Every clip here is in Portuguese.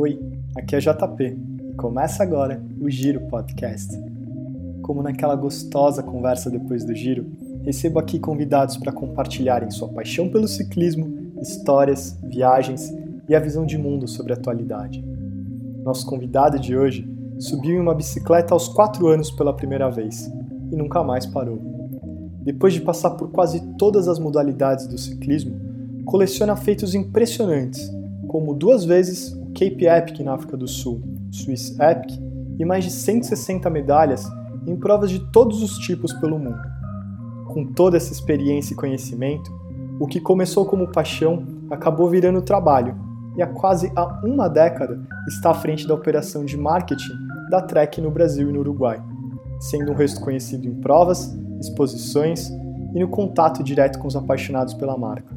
Oi, aqui é JP e começa agora o Giro Podcast. Como naquela gostosa conversa depois do giro, recebo aqui convidados para compartilharem sua paixão pelo ciclismo, histórias, viagens e a visão de mundo sobre a atualidade. Nosso convidado de hoje subiu em uma bicicleta aos 4 anos pela primeira vez e nunca mais parou. Depois de passar por quase todas as modalidades do ciclismo, coleciona feitos impressionantes, como duas vezes Cape Epic na África do Sul, Swiss Epic, e mais de 160 medalhas em provas de todos os tipos pelo mundo. Com toda essa experiência e conhecimento, o que começou como paixão acabou virando trabalho e há quase há uma década está à frente da operação de marketing da Trek no Brasil e no Uruguai, sendo um rosto conhecido em provas, exposições e no contato direto com os apaixonados pela marca.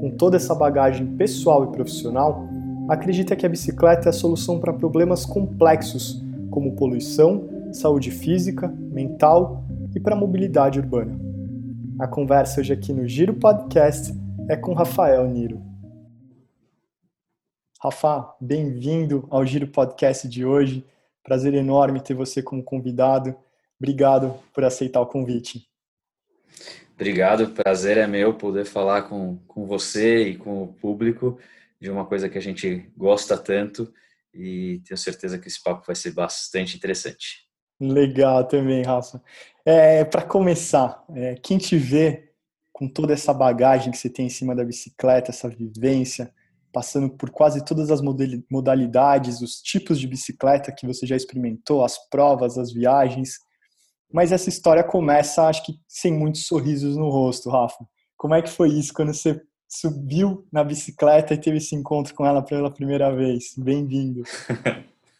Com toda essa bagagem pessoal e profissional, acredita que a bicicleta é a solução para problemas complexos como poluição, saúde física, mental e para a mobilidade urbana. A conversa hoje aqui no Giro Podcast é com Rafael Niro. Rafa, bem-vindo ao Giro Podcast de hoje. Prazer enorme ter você como convidado. Obrigado por aceitar o convite. Obrigado, prazer é meu poder falar com, com você e com o público de uma coisa que a gente gosta tanto e tenho certeza que esse papo vai ser bastante interessante. Legal também, Rafa. É, Para começar, é, quem te vê com toda essa bagagem que você tem em cima da bicicleta, essa vivência, passando por quase todas as modalidades, os tipos de bicicleta que você já experimentou, as provas, as viagens, mas essa história começa, acho que, sem muitos sorrisos no rosto, Rafa. Como é que foi isso quando você subiu na bicicleta e teve esse encontro com ela pela primeira vez? Bem-vindo.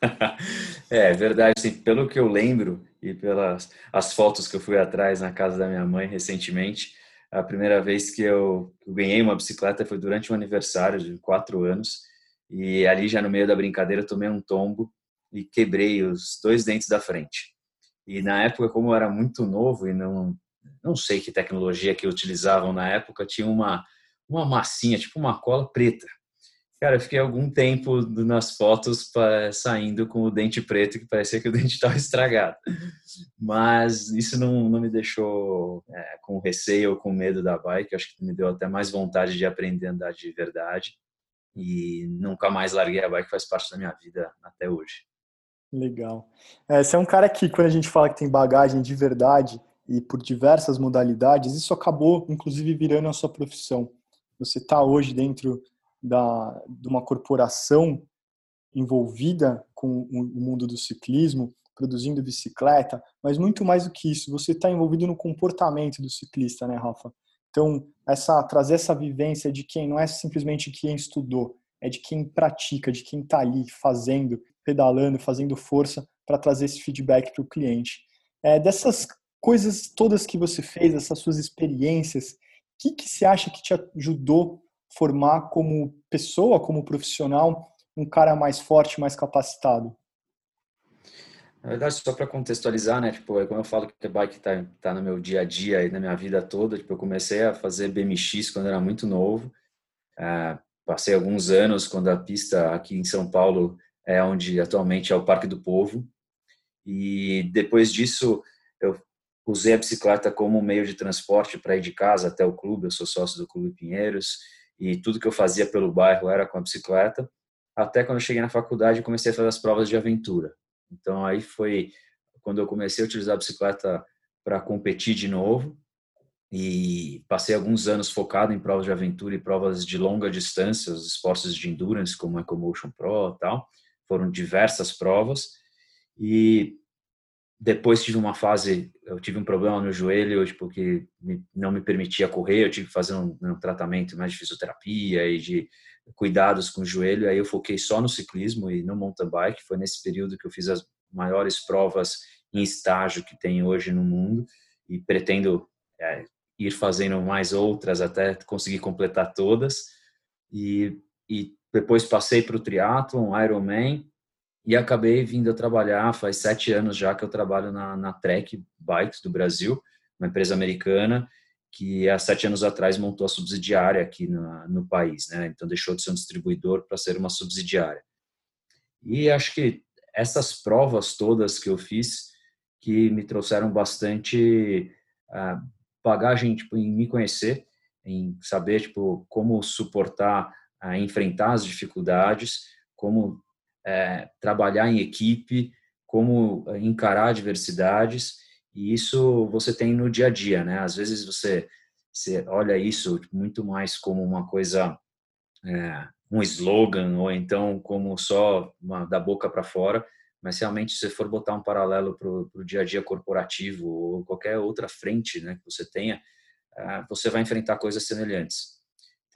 é, é verdade, pelo que eu lembro e pelas as fotos que eu fui atrás na casa da minha mãe recentemente, a primeira vez que eu, eu ganhei uma bicicleta foi durante um aniversário de quatro anos e ali já no meio da brincadeira tomei um tombo e quebrei os dois dentes da frente. E na época, como eu era muito novo e não não sei que tecnologia que utilizavam na época, tinha uma uma massinha, tipo uma cola preta. Cara, eu fiquei algum tempo nas fotos saindo com o dente preto, que parecia que o dente estava estragado. Mas isso não, não me deixou é, com receio ou com medo da bike. Acho que me deu até mais vontade de aprender a andar de verdade. E nunca mais larguei a bike, faz parte da minha vida até hoje. Legal. É, você é um cara que, quando a gente fala que tem bagagem de verdade e por diversas modalidades, isso acabou, inclusive, virando a sua profissão. Você está hoje dentro da, de uma corporação envolvida com o mundo do ciclismo, produzindo bicicleta, mas muito mais do que isso, você está envolvido no comportamento do ciclista, né, Rafa? Então, essa trazer essa vivência de quem não é simplesmente quem estudou, é de quem pratica, de quem está ali fazendo, pedalando, fazendo força para trazer esse feedback para o cliente. É, dessas coisas todas que você fez, essas suas experiências, que, que você acha que te ajudou formar como pessoa, como profissional, um cara mais forte, mais capacitado? Na verdade, só para contextualizar, né, tipo, é como eu falo que a bike está tá no meu dia a dia e na minha vida toda, tipo, eu comecei a fazer BMX quando era muito novo, é, passei alguns anos quando a pista aqui em São Paulo é onde atualmente é o Parque do Povo. E depois disso, usei a bicicleta como meio de transporte para ir de casa até o clube. Eu sou sócio do Clube Pinheiros e tudo que eu fazia pelo bairro era com a bicicleta. Até quando eu cheguei na faculdade, comecei a fazer as provas de aventura. Então aí foi quando eu comecei a utilizar a bicicleta para competir de novo e passei alguns anos focado em provas de aventura e provas de longa distância, os esportes de endurance como EcoMotion Pro tal foram diversas provas e depois tive uma fase, eu tive um problema no joelho, tipo, que não me permitia correr, eu tive que fazer um, um, tratamento mais de fisioterapia e de cuidados com o joelho, aí eu foquei só no ciclismo e no mountain bike, foi nesse período que eu fiz as maiores provas em estágio que tem hoje no mundo e pretendo é, ir fazendo mais outras até conseguir completar todas. E, e depois passei para o triatlon, Ironman, e acabei vindo a trabalhar, faz sete anos já que eu trabalho na, na Trek Bikes do Brasil, uma empresa americana que há sete anos atrás montou a subsidiária aqui no, no país, né? Então deixou de ser um distribuidor para ser uma subsidiária. E acho que essas provas todas que eu fiz que me trouxeram bastante uh, bagagem tipo, em me conhecer, em saber tipo como suportar, uh, enfrentar as dificuldades, como uh, trabalhar em equipe, como encarar adversidades. E isso você tem no dia a dia, né? Às vezes você, você olha isso muito mais como uma coisa, é, um slogan, ou então como só uma, da boca para fora, mas realmente se for botar um paralelo para o dia a dia corporativo ou qualquer outra frente né, que você tenha, ah, você vai enfrentar coisas semelhantes.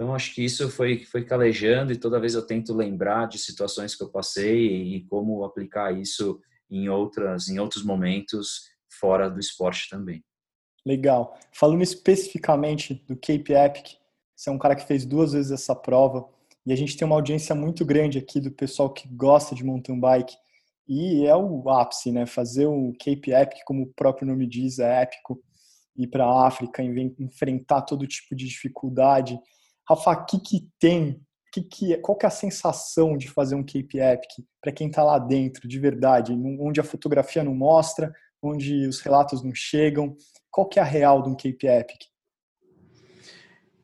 Então acho que isso foi foi calejando e toda vez eu tento lembrar de situações que eu passei e como aplicar isso em outras em outros momentos fora do esporte também. Legal. Falando especificamente do Cape Epic, você é um cara que fez duas vezes essa prova e a gente tem uma audiência muito grande aqui do pessoal que gosta de mountain bike e é o ápice, né? Fazer o Cape Epic, como o próprio nome diz, é épico. Ir para a África, enfrentar todo tipo de dificuldade. Rafa, o que, que tem? Que que, é, qual que é a sensação de fazer um Cape Epic para quem está lá dentro, de verdade? Onde a fotografia não mostra, onde os relatos não chegam. Qual que é a real de um Cape Epic?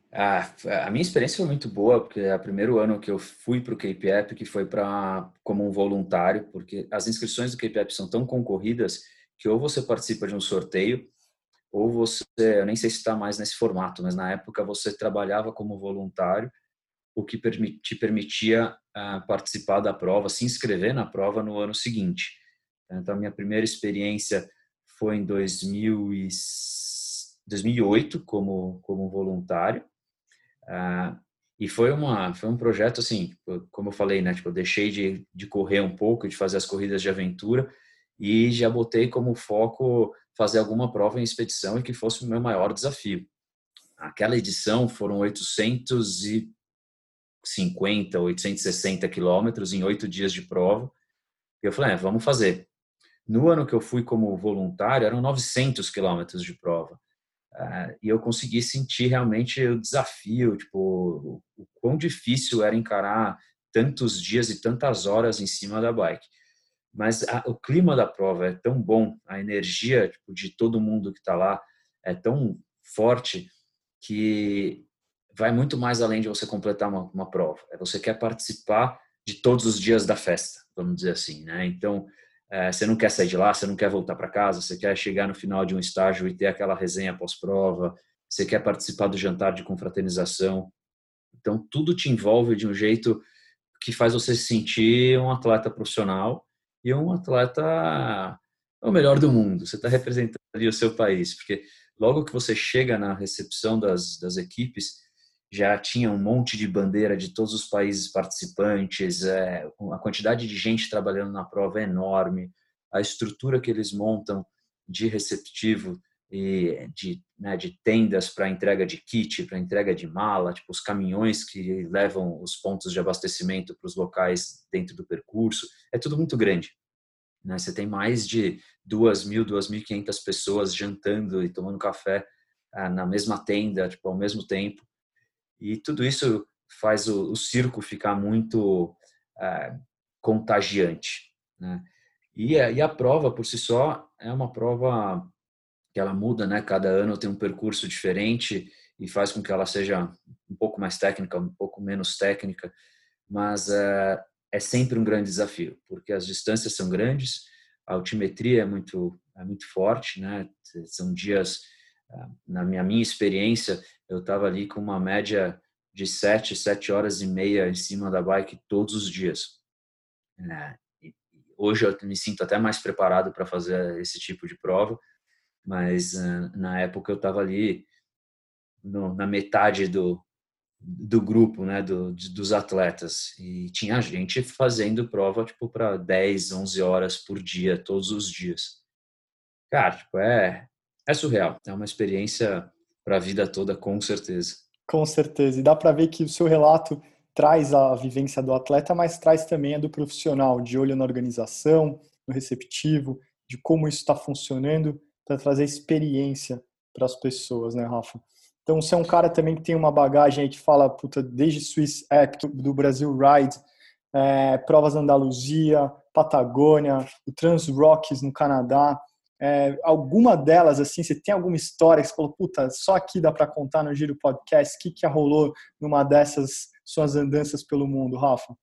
Ah, a minha experiência foi muito boa, porque é o primeiro ano que eu fui para o Cape Epic foi para como um voluntário, porque as inscrições do Cape Epic são tão concorridas que ou você participa de um sorteio, ou você, eu nem sei se está mais nesse formato, mas na época você trabalhava como voluntário, o que te permitia uh, participar da prova, se inscrever na prova no ano seguinte. Então, minha primeira experiência foi em 2000 e 2008 como, como voluntário. Ah, e foi uma foi um projeto assim, como eu falei, né? Tipo, eu deixei de, de correr um pouco, de fazer as corridas de aventura e já botei como foco fazer alguma prova em expedição e que fosse o meu maior desafio. Aquela edição foram 850, 860 quilômetros em oito dias de prova. E eu falei, é, vamos fazer. No ano que eu fui como voluntário, eram 900 quilômetros de prova. Uh, e eu consegui sentir realmente o desafio, tipo, o quão difícil era encarar tantos dias e tantas horas em cima da bike. Mas a, o clima da prova é tão bom, a energia tipo, de todo mundo que está lá é tão forte que vai muito mais além de você completar uma, uma prova. É você quer participar de todos os dias da festa, vamos dizer assim, né? Então, é, você não quer sair de lá, você não quer voltar para casa, você quer chegar no final de um estágio e ter aquela resenha pós-prova, você quer participar do jantar de confraternização. Então, tudo te envolve de um jeito que faz você se sentir um atleta profissional e um atleta o melhor do mundo. Você está representando ali o seu país, porque logo que você chega na recepção das, das equipes, já tinha um monte de bandeira de todos os países participantes, é, a quantidade de gente trabalhando na prova é enorme, a estrutura que eles montam de receptivo e de, né, de tendas para entrega de kit, para entrega de mala, tipo os caminhões que levam os pontos de abastecimento para os locais dentro do percurso, é tudo muito grande. Né? Você tem mais de 2.000, 2.500 pessoas jantando e tomando café ah, na mesma tenda, tipo, ao mesmo tempo. E tudo isso faz o, o circo ficar muito é, contagiante. Né? E, a, e a prova, por si só, é uma prova que ela muda, né? Cada ano tem um percurso diferente e faz com que ela seja um pouco mais técnica, um pouco menos técnica, mas é, é sempre um grande desafio, porque as distâncias são grandes, a altimetria é muito é muito forte, né? São dias na minha, minha experiência, eu estava ali com uma média de sete, sete horas e meia em cima da bike todos os dias. É, hoje eu me sinto até mais preparado para fazer esse tipo de prova, mas uh, na época eu estava ali no, na metade do, do grupo, né, do, dos atletas e tinha gente fazendo prova tipo para 10, 11 horas por dia, todos os dias. Cara, tipo, é é surreal. É uma experiência para a vida toda, com certeza. Com certeza. E dá para ver que o seu relato traz a vivência do atleta, mas traz também a do profissional, de olho na organização, no receptivo, de como isso está funcionando, para trazer experiência para as pessoas, né, Rafa? Então, você é um cara também que tem uma bagagem aí que fala, puta, desde Swiss App, do Brasil Ride, é, provas Andaluzia, Patagônia, o Trans Rockies no Canadá. É, alguma delas, assim, você tem alguma história que você falou, puta, só aqui dá para contar no Giro Podcast, o que, que rolou numa dessas suas andanças pelo mundo, Rafa?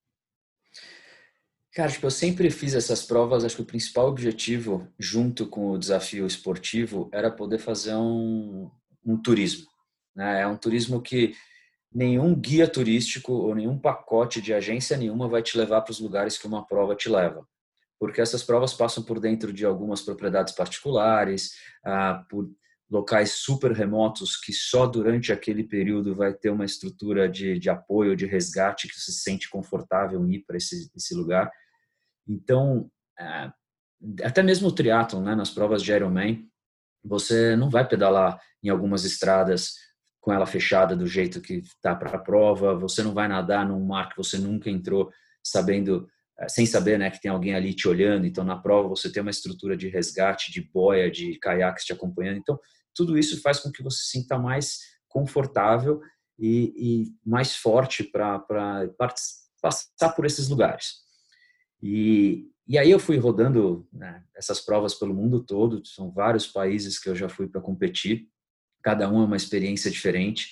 Cara, tipo, eu sempre fiz essas provas, acho que o principal objetivo, junto com o desafio esportivo, era poder fazer um, um turismo. Né? É um turismo que nenhum guia turístico ou nenhum pacote de agência nenhuma vai te levar para os lugares que uma prova te leva porque essas provas passam por dentro de algumas propriedades particulares, ah, por locais super remotos que só durante aquele período vai ter uma estrutura de, de apoio, de resgate que você se sente confortável em ir para esse, esse lugar. Então, ah, até mesmo o triatlon, né, nas provas de Ironman, você não vai pedalar em algumas estradas com ela fechada do jeito que está para a prova, você não vai nadar num mar que você nunca entrou sabendo eh, sem saber né, que tem alguém ali te olhando. Então, na prova, você tem uma estrutura de resgate, de boia, de caiaques te acompanhando. Então, tudo isso faz com que você se sinta mais confortável e, e mais forte para passar por esses lugares. E, e aí eu fui rodando né, essas provas pelo mundo todo, são vários países que eu já fui para competir, cada um é uma experiência diferente.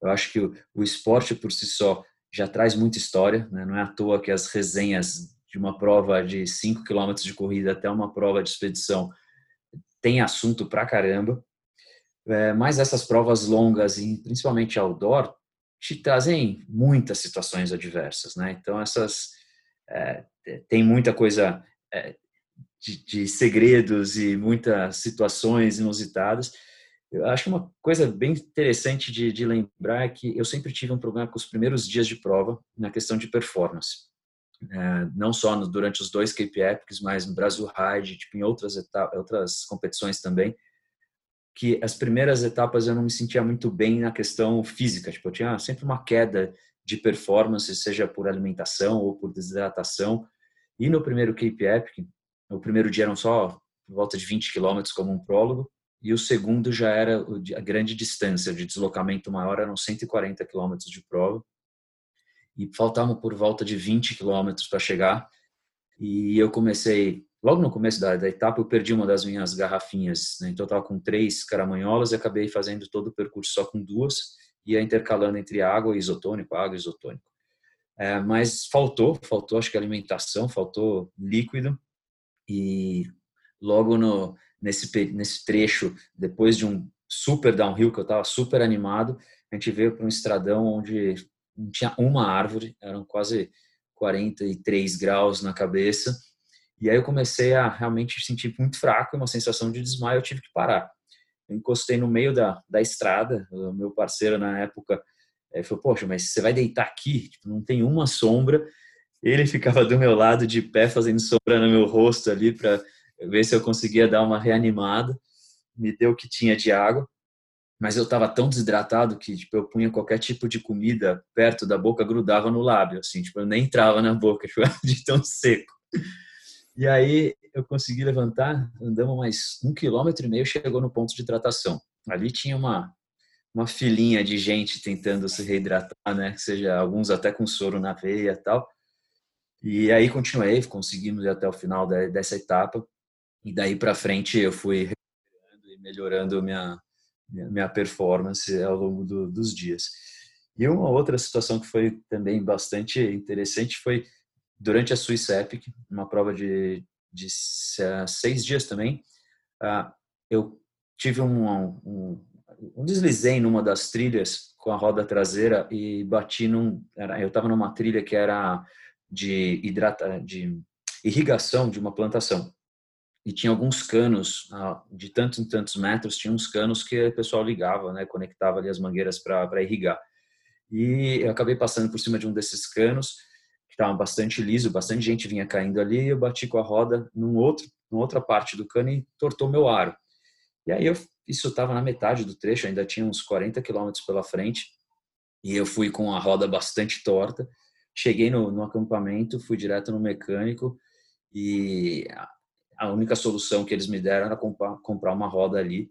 Eu acho que o, o esporte por si só já traz muita história, né? não é à toa que as resenhas de uma prova de 5 km de corrida até uma prova de expedição tem assunto pra caramba, é, mas essas provas longas e principalmente outdoor te trazem muitas situações adversas, né? Então essas é, tem muita coisa é, de, de segredos e muitas situações inusitadas eu acho uma coisa bem interessante de, de, lembrar é que eu sempre tive um problema com os primeiros dias de prova na questão de performance. É, não só no, durante os dois Cape Epics, mas no Brasil Ride, tipo, em outras, etapas, outras competições também, que as primeiras etapas eu não me sentia muito bem na questão física. Tipo, eu tinha sempre uma queda de performance, seja por alimentação ou por desidratação. E no primeiro Cape Epic, o primeiro dia eram só por volta de 20 quilômetros como um prólogo, e o segundo já era a grande distância de deslocamento maior, eram 140 quilômetros de prova, e faltavam por volta de 20 quilômetros para chegar, e eu comecei, logo no começo da, da etapa, eu perdi uma das minhas garrafinhas, né? então eu estava com três caramanholas e acabei fazendo todo o percurso só com duas, ia intercalando entre água e isotônico, água e isotônico. É, mas faltou, faltou acho que alimentação, faltou líquido, e logo no nesse, nesse trecho, depois de um super downhill, que eu estava super animado, a gente veio para um estradão onde não tinha uma árvore, eram quase 43 graus na cabeça. E aí eu comecei a realmente sentir muito fraco, uma sensação de desmaio, eu tive que parar. Encostei no meio da, da estrada, o meu parceiro na época ele falou, poxa, mas você vai deitar aqui? Tipo, não tem uma sombra. Ele ficava do meu lado de pé, fazendo sombra no meu rosto ali para ver se eu conseguia dar uma reanimada. Me deu o que tinha de água, mas eu estava tão desidratado que tipo, eu punha qualquer tipo de comida perto da boca, grudava no lábio, assim, tipo, eu nem entrava na boca, tipo, de tão seco. E aí eu consegui levantar, andamos mais um quilômetro e meio, chegou no ponto de hidratação. Ali tinha uma uma filinha de gente tentando se reidratar, né? Seja alguns até com soro na veia e tal. E aí continuei, conseguimos ir até o final dessa etapa. E daí para frente eu fui e melhorando minha, minha performance ao longo do, dos dias. E uma outra situação que foi também bastante interessante foi durante a Swiss Epic, uma prova de, de seis dias também, uh, eu tive um, um, um deslizei numa das trilhas com a roda traseira e bati num, era, eu estava numa trilha que era de hidrata, de irrigação de uma plantação e tinha alguns canos ah, de tantos em tantos metros, tinha uns canos que o pessoal ligava, né, conectava ali as mangueiras para irrigar. E eu acabei passando por cima de um desses canos, estava bastante liso, bastante gente vinha caindo ali, e eu bati com a roda num outro, numa outra parte do cano e tortou meu aro. E aí eu, isso estava na metade do trecho, ainda tinha uns 40 quilômetros pela frente, e eu fui com a roda bastante torta. Cheguei no, no acampamento, fui direto no mecânico e a única solução que eles me deram era comprar, comprar uma roda ali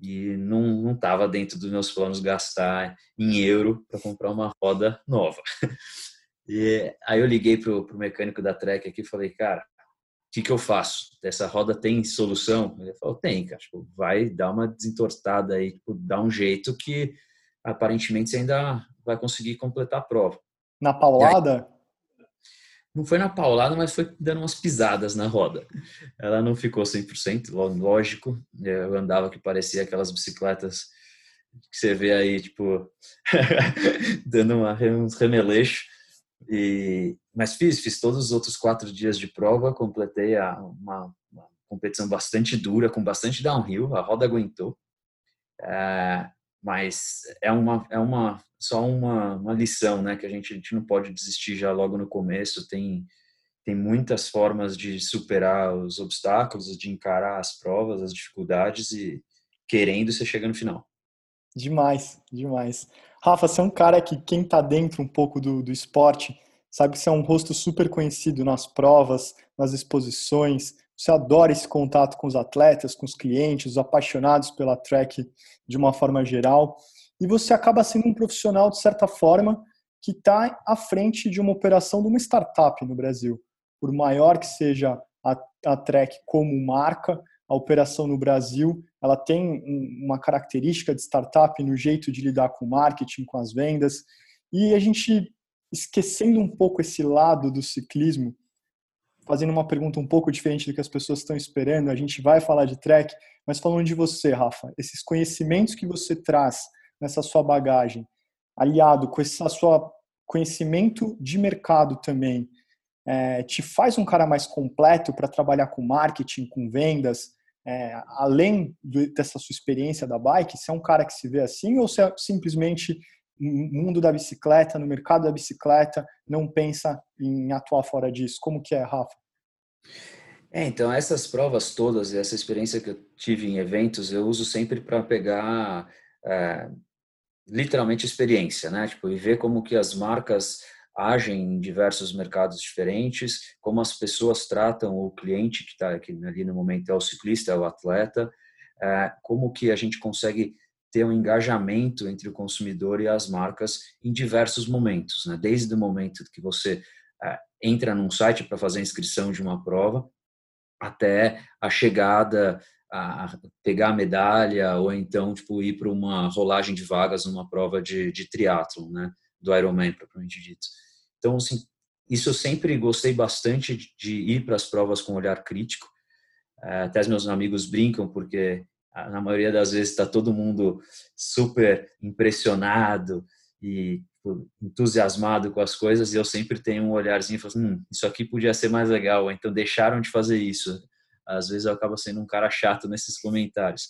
e não estava dentro dos meus planos gastar em euro para comprar uma roda nova. E aí eu liguei pro, pro mecânico da Trek aqui e falei, cara, o que, que eu faço? Essa roda tem solução? Ele falou, tem, cara. Tipo, vai dar uma desentortada aí, tipo, dá um jeito que aparentemente você ainda vai conseguir completar a prova. Na paulada? não foi na paulada, mas foi dando umas pisadas na roda. Ela não ficou 100%, lógico. Eu andava que parecia aquelas bicicletas que você vê aí, tipo, dando uma, uns remeleixos. E, mas fiz, fiz todos os outros quatro dias de prova, completei a, uma, uma competição bastante dura, com bastante downhill, a roda aguentou. É, mas é uma, é uma só uma, uma lição, né? Que a gente, a gente não pode desistir já logo no começo. Tem, tem muitas formas de superar os obstáculos, de encarar as provas, as dificuldades e querendo você chega no final. Demais, demais. Rafa, você é um cara que quem está dentro um pouco do, do esporte sabe que você é um rosto super conhecido nas provas, nas exposições. Você adora esse contato com os atletas, com os clientes, os apaixonados pela track de uma forma geral e você acaba sendo um profissional, de certa forma, que está à frente de uma operação de uma startup no Brasil. Por maior que seja a, a Trek como marca, a operação no Brasil ela tem uma característica de startup no jeito de lidar com o marketing, com as vendas. E a gente, esquecendo um pouco esse lado do ciclismo, fazendo uma pergunta um pouco diferente do que as pessoas estão esperando, a gente vai falar de Trek, mas falando de você, Rafa, esses conhecimentos que você traz nessa sua bagagem, aliado com esse seu conhecimento de mercado também, é, te faz um cara mais completo para trabalhar com marketing, com vendas, é, além do, dessa sua experiência da bike? Você é um cara que se vê assim ou você é simplesmente no mundo da bicicleta, no mercado da bicicleta, não pensa em atuar fora disso? Como que é, Rafa? É, então, essas provas todas, essa experiência que eu tive em eventos, eu uso sempre para pegar é, literalmente experiência, né? Tipo, e ver como que as marcas agem em diversos mercados diferentes, como as pessoas tratam o cliente que está aqui ali no momento é o ciclista, é o atleta, é, como que a gente consegue ter um engajamento entre o consumidor e as marcas em diversos momentos, né? Desde o momento que você é, entra num site para fazer a inscrição de uma prova, até a chegada a pegar a medalha ou então tipo ir para uma rolagem de vagas numa prova de, de triatlo, né, do Ironman propriamente dito. Então assim, isso eu sempre gostei bastante de, ir para as provas com olhar crítico. É, até os meus amigos brincam porque na maioria das vezes está todo mundo super impressionado e tipo, entusiasmado com as coisas e eu sempre tenho um olharzinho e falo, assim, hum, isso aqui podia ser mais legal, então deixaram de fazer isso às vezes eu acabo sendo um cara chato nesses comentários.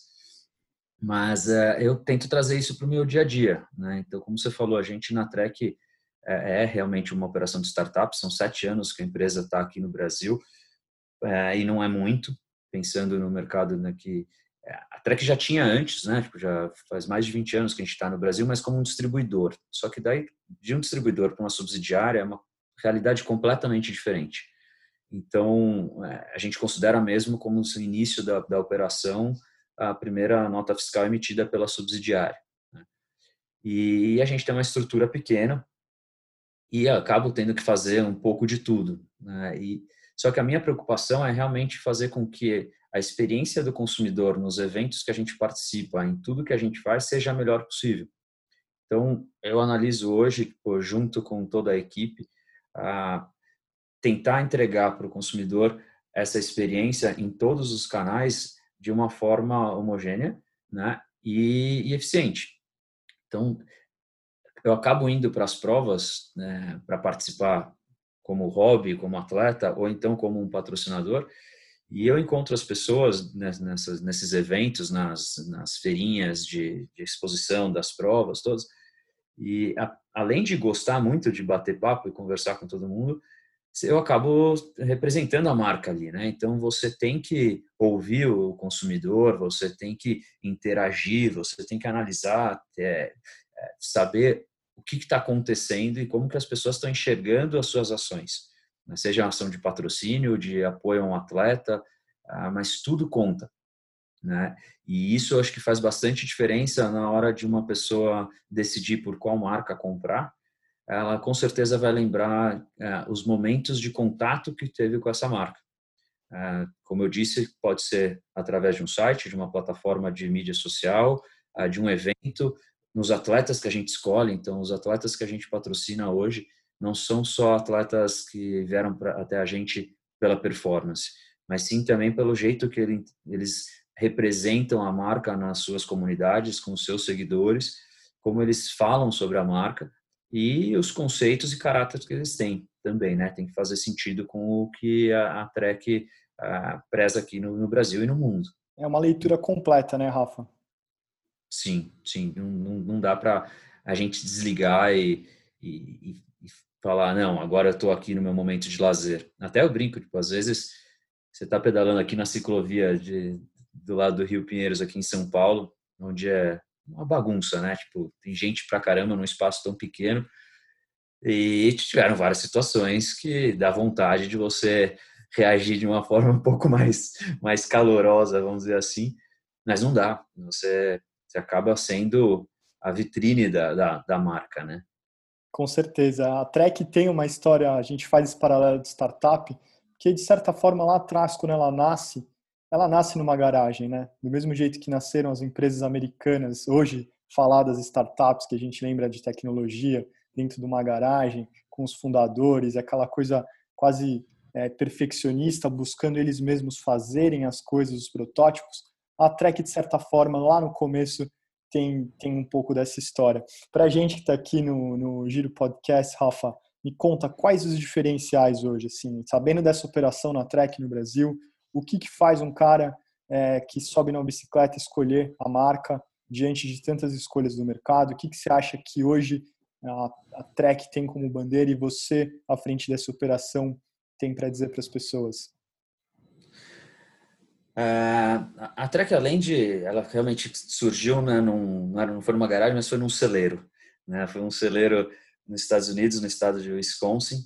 Mas uh, eu tento trazer isso para o meu dia a dia. Né? Então, como você falou, a gente na Trek é, é realmente uma operação de startup. São sete anos que a empresa está aqui no Brasil é, e não é muito, pensando no mercado né, que é, a Trek já tinha antes, né? Tipo, já faz mais de 20 anos que a gente está no Brasil, mas como um distribuidor. Só que daí, de um distribuidor para uma subsidiária, é uma realidade completamente diferente. Então, é, a gente considera mesmo como o início da, da operação a primeira nota fiscal emitida pela subsidiária. Né? E a gente tem uma estrutura pequena e acabo tendo que fazer um pouco de tudo. Né? E, só que a minha preocupação é realmente fazer com que a experiência do consumidor nos eventos que a gente participa, em tudo que a gente faz, seja a melhor possível. Então, eu analiso hoje, junto com toda a equipe, a tentar entregar para o consumidor essa experiência em todos os canais de uma forma homogênea né, e, e eficiente. Então, eu acabo indo para as provas né, para participar como hobby, como atleta, ou então como um patrocinador, e eu encontro as pessoas nessas, nesses eventos, nas, nas feirinhas de, de exposição das provas, todas, e a, além de gostar muito de bater papo e conversar com todo mundo, eu acabo representando a marca ali, né? Então você tem que ouvir o consumidor, você tem que interagir, você tem que analisar, é, saber o que está acontecendo e como que as pessoas estão enxergando as suas ações, né? seja uma ação de patrocínio, de apoio a um atleta, ah, mas tudo conta, né? E isso eu acho que faz bastante diferença na hora de uma pessoa decidir por qual marca comprar ela com certeza vai lembrar é, os momentos de contato que teve com essa marca. É, como eu disse, pode ser através de um site, de uma plataforma de mídia social, é, de um evento, nos atletas que a gente escolhe. Então, os atletas que a gente patrocina hoje não são só atletas que vieram pra, até a gente pela performance, mas sim também pelo jeito que ele, eles representam a marca nas suas comunidades, com seus seguidores, como eles falam sobre a marca e os conceitos e caráteres que eles têm também, né? Tem que fazer sentido com o que a, a Trek a, preza aqui no, no, Brasil e no mundo. É uma leitura completa, né, Rafa? Sim, sim. Não, não, dá para a gente desligar e, e, e, falar, não, agora eu estou aqui no meu momento de lazer. Até eu brinco, tipo, às vezes você está pedalando aqui na ciclovia de, do lado do Rio Pinheiros, aqui em São Paulo, onde é uma bagunça, né? Tipo, tem gente pra caramba num espaço tão pequeno. E tiveram várias situações que dá vontade de você reagir de uma forma um pouco mais, mais calorosa, vamos dizer assim, mas não dá. Você, você acaba sendo a vitrine da, da, da marca, né? Com certeza. A Trek tem uma história, a gente faz esse paralelo de startup, que de certa forma lá atrás, quando ela nasce, ela nasce numa garagem, né? Do mesmo jeito que nasceram as empresas americanas, hoje faladas startups que a gente lembra de tecnologia dentro de uma garagem com os fundadores, aquela coisa quase é, perfeccionista, buscando eles mesmos fazerem as coisas, os protótipos. A Trek, de certa forma, lá no começo tem, tem um pouco dessa história. Para a gente que está aqui no, no Giro Podcast, Rafa, me conta quais os diferenciais hoje, assim, sabendo dessa operação na Trek no Brasil, o que, que faz um cara é, que sobe na bicicleta escolher a marca diante de tantas escolhas do mercado? O que, que você acha que hoje a, a Trek tem como bandeira e você, à frente dessa operação, tem para dizer para as pessoas? Uh, a Trek, além de, ela realmente surgiu, né, num, não foi numa garagem, mas foi num celeiro, né? Foi um celeiro nos Estados Unidos, no estado de Wisconsin,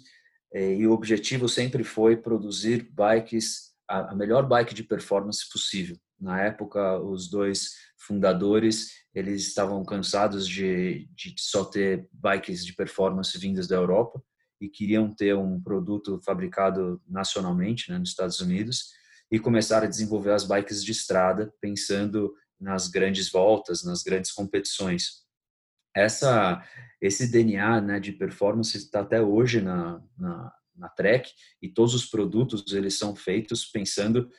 e o objetivo sempre foi produzir bikes a, melhor bike de performance possível. Na época, os dois fundadores eles estavam cansados de, de só ter bikes de performance vindas da Europa e queriam ter um produto fabricado nacionalmente né, nos Estados Unidos e começaram a desenvolver as bikes de estrada pensando nas grandes voltas, nas grandes competições. Essa, esse DNA né, de performance está até hoje na, na, na Trek e todos os produtos eles são feitos pensando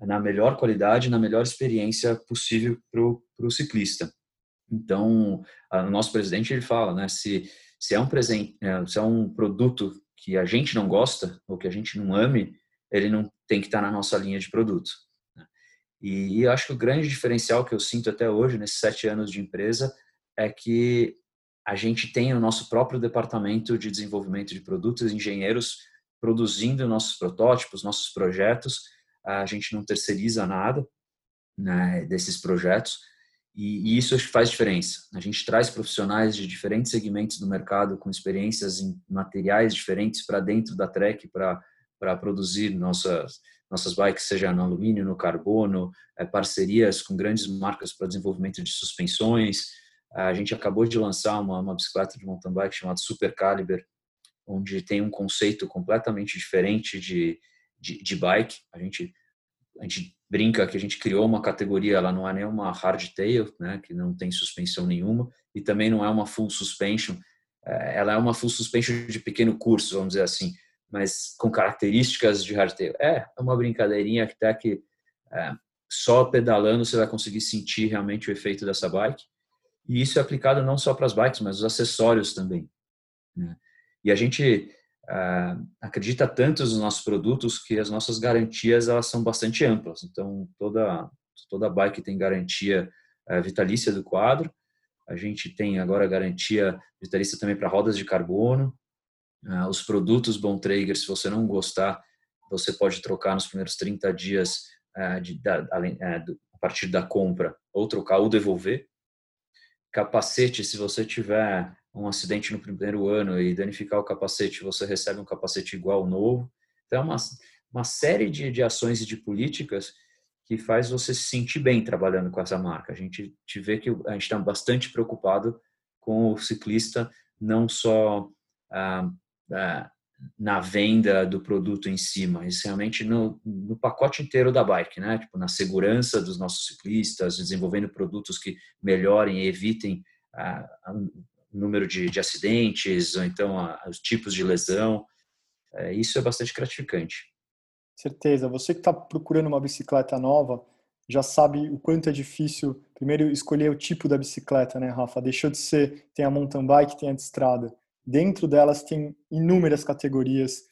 na melhor qualidade, na melhor experiência possível para o ciclista. Então, o nosso presidente ele fala, né, se se é um presente, é, se é um produto que a gente não gosta ou que a gente não ame, ele não tem que estar na nossa linha de produto. Né. E, acho que o grande diferencial que eu sinto até hoje nesses sete anos de empresa é que a gente tem o nosso próprio departamento de desenvolvimento de produtos, engenheiros produzindo nossos protótipos, nossos projetos. A gente não terceiriza nada né, desses projetos e isso faz diferença. A gente traz profissionais de diferentes segmentos do mercado com experiências em materiais diferentes para dentro da Trek para para produzir nossas nossas bikes, seja no alumínio, no carbono, é, parcerias com grandes marcas para desenvolvimento de suspensões, a gente acabou de lançar uma, uma bicicleta de mountain bike chamada Super Caliber, onde tem um conceito completamente diferente de, de, de, bike. A gente, a gente brinca que a gente criou uma categoria, ela não é nem uma hardtail, né, que não tem suspensão nenhuma, e também não é uma full suspension. É, ela é uma full suspension de pequeno curso, vamos dizer assim, mas com características de hardtail. É, é uma brincadeirinha que até que é, só pedalando você vai conseguir sentir realmente o efeito dessa bike. E isso é aplicado não só para as bikes, mas os acessórios também. Né? E a gente uh, acredita tanto nos nossos produtos que as nossas garantias elas são bastante amplas. Então, toda, toda bike tem garantia uh, vitalícia do quadro. A gente tem agora garantia vitalícia também para rodas de carbono. Uh, os produtos Bontrager, se você não gostar, você pode trocar nos primeiros 30 dias de, da, a partir da compra ou trocar ou devolver capacete, se você tiver um acidente no primeiro ano e danificar o capacete, você recebe um capacete igual novo. Então, é uma, uma série de, de ações e de políticas que faz você se sentir bem trabalhando com essa marca. A gente te vê que a gente está bastante preocupado com o ciclista, não só ah, ah, na venda do produto em si, mas realmente no, no, pacote inteiro da bike, né? Tipo, na segurança dos nossos ciclistas, desenvolvendo produtos que melhorem e evitem o número de, de, acidentes, ou então ah, os tipos de lesão. É, isso é bastante gratificante. Certeza. Você que está procurando uma bicicleta nova, já sabe o quanto é difícil, primeiro, escolher o tipo da bicicleta, né, Rafa? Deixou de ser, tem a mountain bike, tem a de estrada Dentro delas tem inúmeras categorias,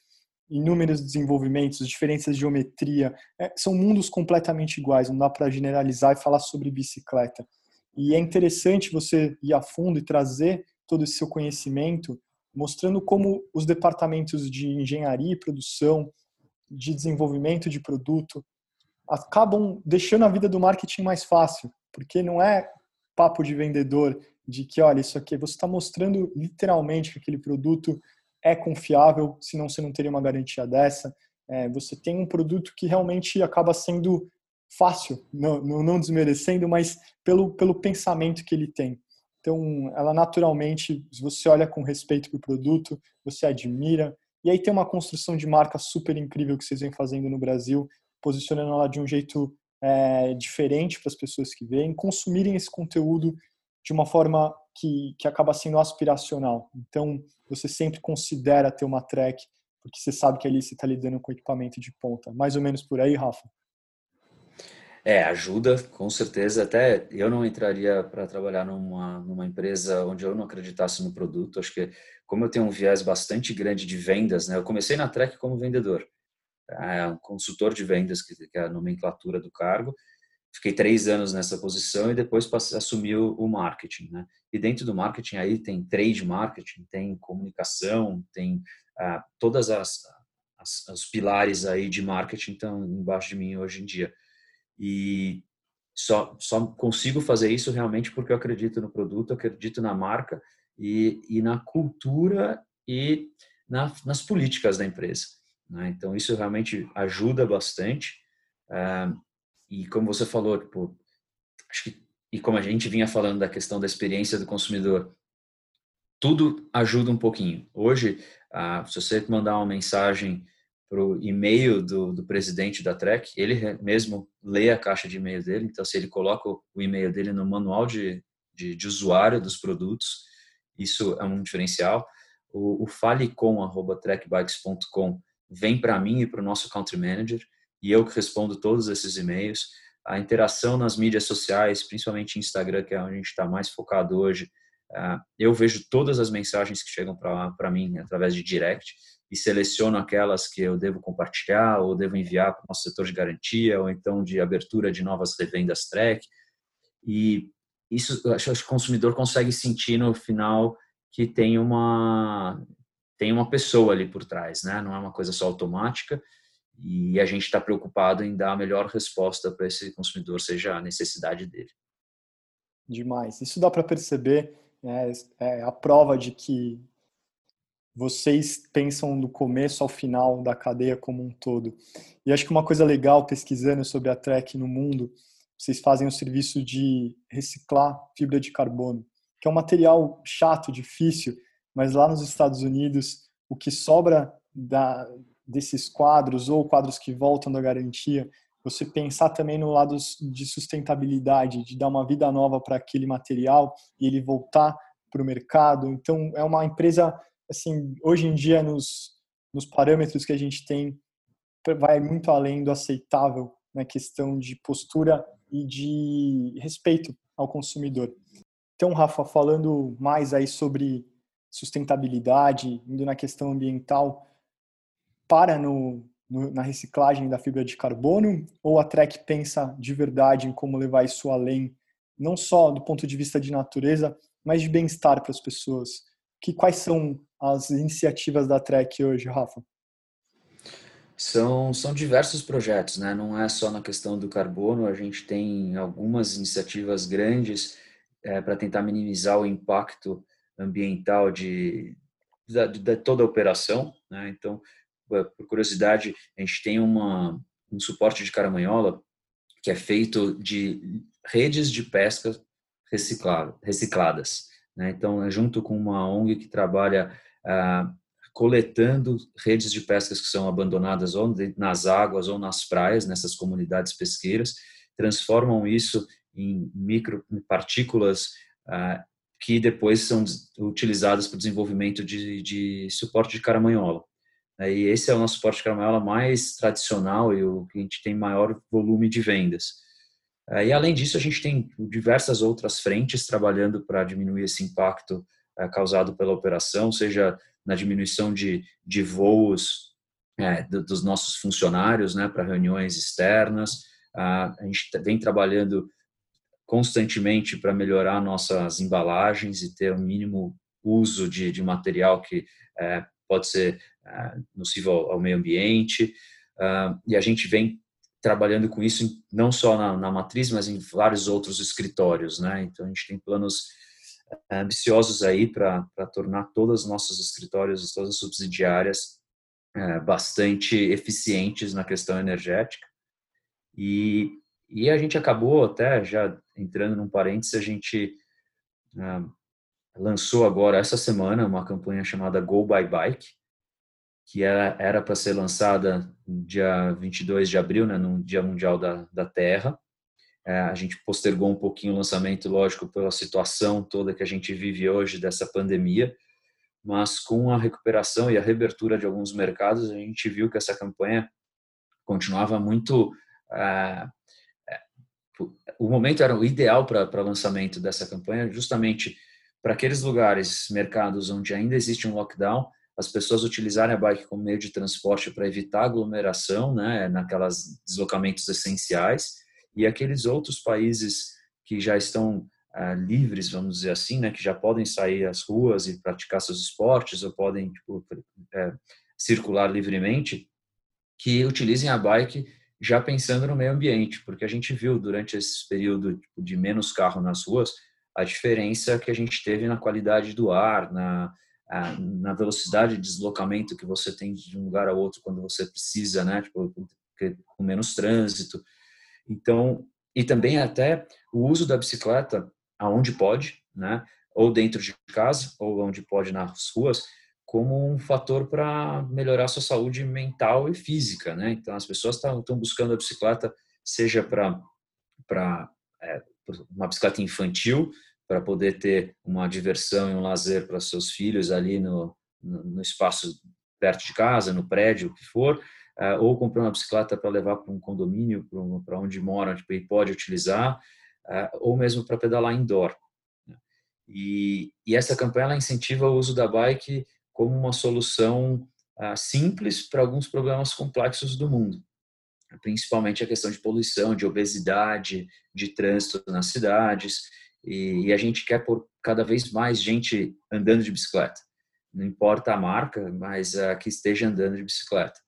inúmeros desenvolvimentos, diferenças de geometria. É, são mundos completamente iguais, não dá para generalizar e falar sobre bicicleta. E é interessante você ir a fundo e trazer todo esse seu conhecimento, mostrando como os departamentos de engenharia e produção, de desenvolvimento de produto, acabam deixando a vida do marketing mais fácil, porque não é papo de vendedor de que, olha, isso aqui, você está mostrando literalmente que aquele produto é confiável, senão você não teria uma garantia dessa. É, você tem um produto que realmente acaba sendo fácil, não, não desmerecendo, mas pelo, pelo pensamento que ele tem. Então, ela naturalmente, você olha com respeito para o produto, você admira. E aí tem uma construção de marca super incrível que vocês vêm fazendo no Brasil, posicionando ela de um jeito é, diferente para as pessoas que veem, consumirem esse conteúdo de uma forma que, que acaba sendo aspiracional. Então, você sempre considera ter uma track, porque você sabe que ali você está lidando com equipamento de ponta. Mais ou menos por aí, Rafa? É, ajuda, com certeza. Até eu não entraria para trabalhar numa, numa empresa onde eu não acreditasse no produto. Acho que, como eu tenho um viés bastante grande de vendas, né? Eu comecei na Trek como vendedor, é um consultor de vendas, que é a nomenclatura do cargo. Fiquei três anos nessa posição e depois assumi o, marketing, né? E dentro do marketing aí tem trade marketing, tem comunicação, tem ah, todas as, as, os pilares aí de marketing estão embaixo de mim hoje em dia. E só, só consigo fazer isso realmente porque eu acredito no produto, acredito na marca e, e na cultura e na, nas políticas da empresa. Né? Então, isso realmente ajuda bastante. Ah, e como você falou, tipo, acho que e como a gente vinha falando da questão da experiência do consumidor, tudo ajuda um pouquinho. Hoje, ah, se você mandar uma mensagem para o e-mail do, do, presidente da Trek, ele mesmo lê a caixa de e-mail dele, então se ele coloca o e-mail dele no manual de, de, de usuário dos produtos, isso é um diferencial. O, o falecom.trekbikes.com vem para mim e para o nosso country manager, e eu que respondo todos esses e-mails. A interação nas mídias sociais, principalmente Instagram, que é onde a gente está mais focado hoje, ah, eu vejo todas as mensagens que chegam para mim através de direct e seleciono aquelas que eu devo compartilhar ou devo enviar para o nosso setor de garantia ou então de abertura de novas revendas track. E isso acho que o consumidor consegue sentir no final que tem uma tem uma pessoa ali por trás, né? Não é uma coisa só automática e a gente está preocupado em dar a melhor resposta para esse consumidor, seja a necessidade dele. Demais. Isso dá para perceber, né, é a prova de que vocês pensam do começo ao final da cadeia como um todo. E acho que uma coisa legal pesquisando sobre a Trek no mundo, vocês fazem o serviço de reciclar fibra de carbono, que é um material chato, difícil, mas lá nos Estados Unidos o que sobra da, desses quadros ou quadros que voltam da garantia, você pensar também no lado de sustentabilidade, de dar uma vida nova para aquele material e ele voltar para o mercado. Então, é uma empresa, assim, hoje em dia, nos, nos parâmetros que a gente tem, vai muito além do aceitável na questão de postura e de respeito ao consumidor. Então, Rafa, falando mais aí sobre sustentabilidade, indo na questão ambiental, para no, no, na reciclagem da fibra de carbono ou a Trek pensa de verdade em como levar isso além, não só do ponto de vista de natureza, mas de bem-estar para as pessoas? Que quais são as iniciativas da Trek hoje, Rafa? São, são diversos projetos, né? não é só na questão do carbono, a gente tem algumas iniciativas grandes é, para tentar minimizar o impacto ambiental de, de, de toda a operação. Né? Então, por curiosidade, a gente tem uma, um suporte de caramanhola que é feito de redes de pesca recicladas. Né? Então, é junto com uma ONG que trabalha uh, coletando redes de pescas que são abandonadas ou nas águas ou nas praias, nessas comunidades pesqueiras, transformam isso em micropartículas uh, que depois são utilizadas para o desenvolvimento de, de suporte de caramanhola. E esse é o nosso suporte de caramanhola mais tradicional e o que a gente tem maior volume de vendas. E além disso, a gente tem diversas outras frentes trabalhando para diminuir esse impacto causado pela operação, seja na diminuição de, de voos é, dos nossos funcionários né, para reuniões externas. a gente vem trabalhando constantemente para melhorar nossas embalagens e ter o mínimo uso de, de material que é, pode ser é, nocivo ao, ao, meio ambiente. Uh, e a gente vem trabalhando com isso não só na, na, matriz, mas em vários outros escritórios. Né? Então, a gente tem planos é, ambiciosos aí para tornar todos os nossos escritórios, todas as subsidiárias, bastante eficientes na questão energética. E, e a gente acabou até, já entrando num parênteses, a gente lançou agora, essa semana, uma campanha chamada Go by Bike, que era para ser lançada dia 22 de abril, né, no Dia Mundial da, da Terra. É, a gente postergou um pouquinho o lançamento, lógico, pela situação toda que a gente vive hoje dessa pandemia, mas com a recuperação e a reabertura de alguns mercados, a gente viu que essa campanha continuava muito. É, é o momento era o ideal para lançamento dessa campanha, justamente para aqueles lugares, mercados onde ainda existe um lockdown, as pessoas utilizarem a bike como meio de transporte para evitar aglomeração, né, naquelas deslocamentos essenciais, e aqueles outros países que já estão ah, livres, vamos dizer assim, né, que já podem sair às ruas e praticar seus esportes ou podem tipo, é, circular livremente, que utilizem a bike já pensando no meio ambiente, porque a gente viu durante esse período tipo, de menos carro nas ruas a diferença que a gente teve na qualidade do ar, na na velocidade de deslocamento que você tem de um lugar a outro quando você precisa, né, tipo, com menos trânsito. Então, e também até o uso da bicicleta aonde pode, né, ou dentro de casa, ou onde pode nas ruas, como um fator para melhorar sua saúde mental e física, né? Então as pessoas estão buscando a bicicleta, seja para para é, uma bicicleta infantil, para poder ter uma diversão e um lazer para seus filhos ali no, no, espaço perto de casa, no prédio, o que for, uh, ou comprar uma bicicleta para levar para um condomínio, para onde mora, tipo, e pode utilizar, uh, ou mesmo para pedalar indoor. Né? E, e, essa campanha incentiva o uso da bike como uma solução uh, simples para alguns problemas complexos do mundo principalmente a questão de poluição, de obesidade, de trânsito nas cidades. E, e a gente quer por cada vez mais gente andando de bicicleta. Não importa a marca, mas uh, que esteja andando de bicicleta.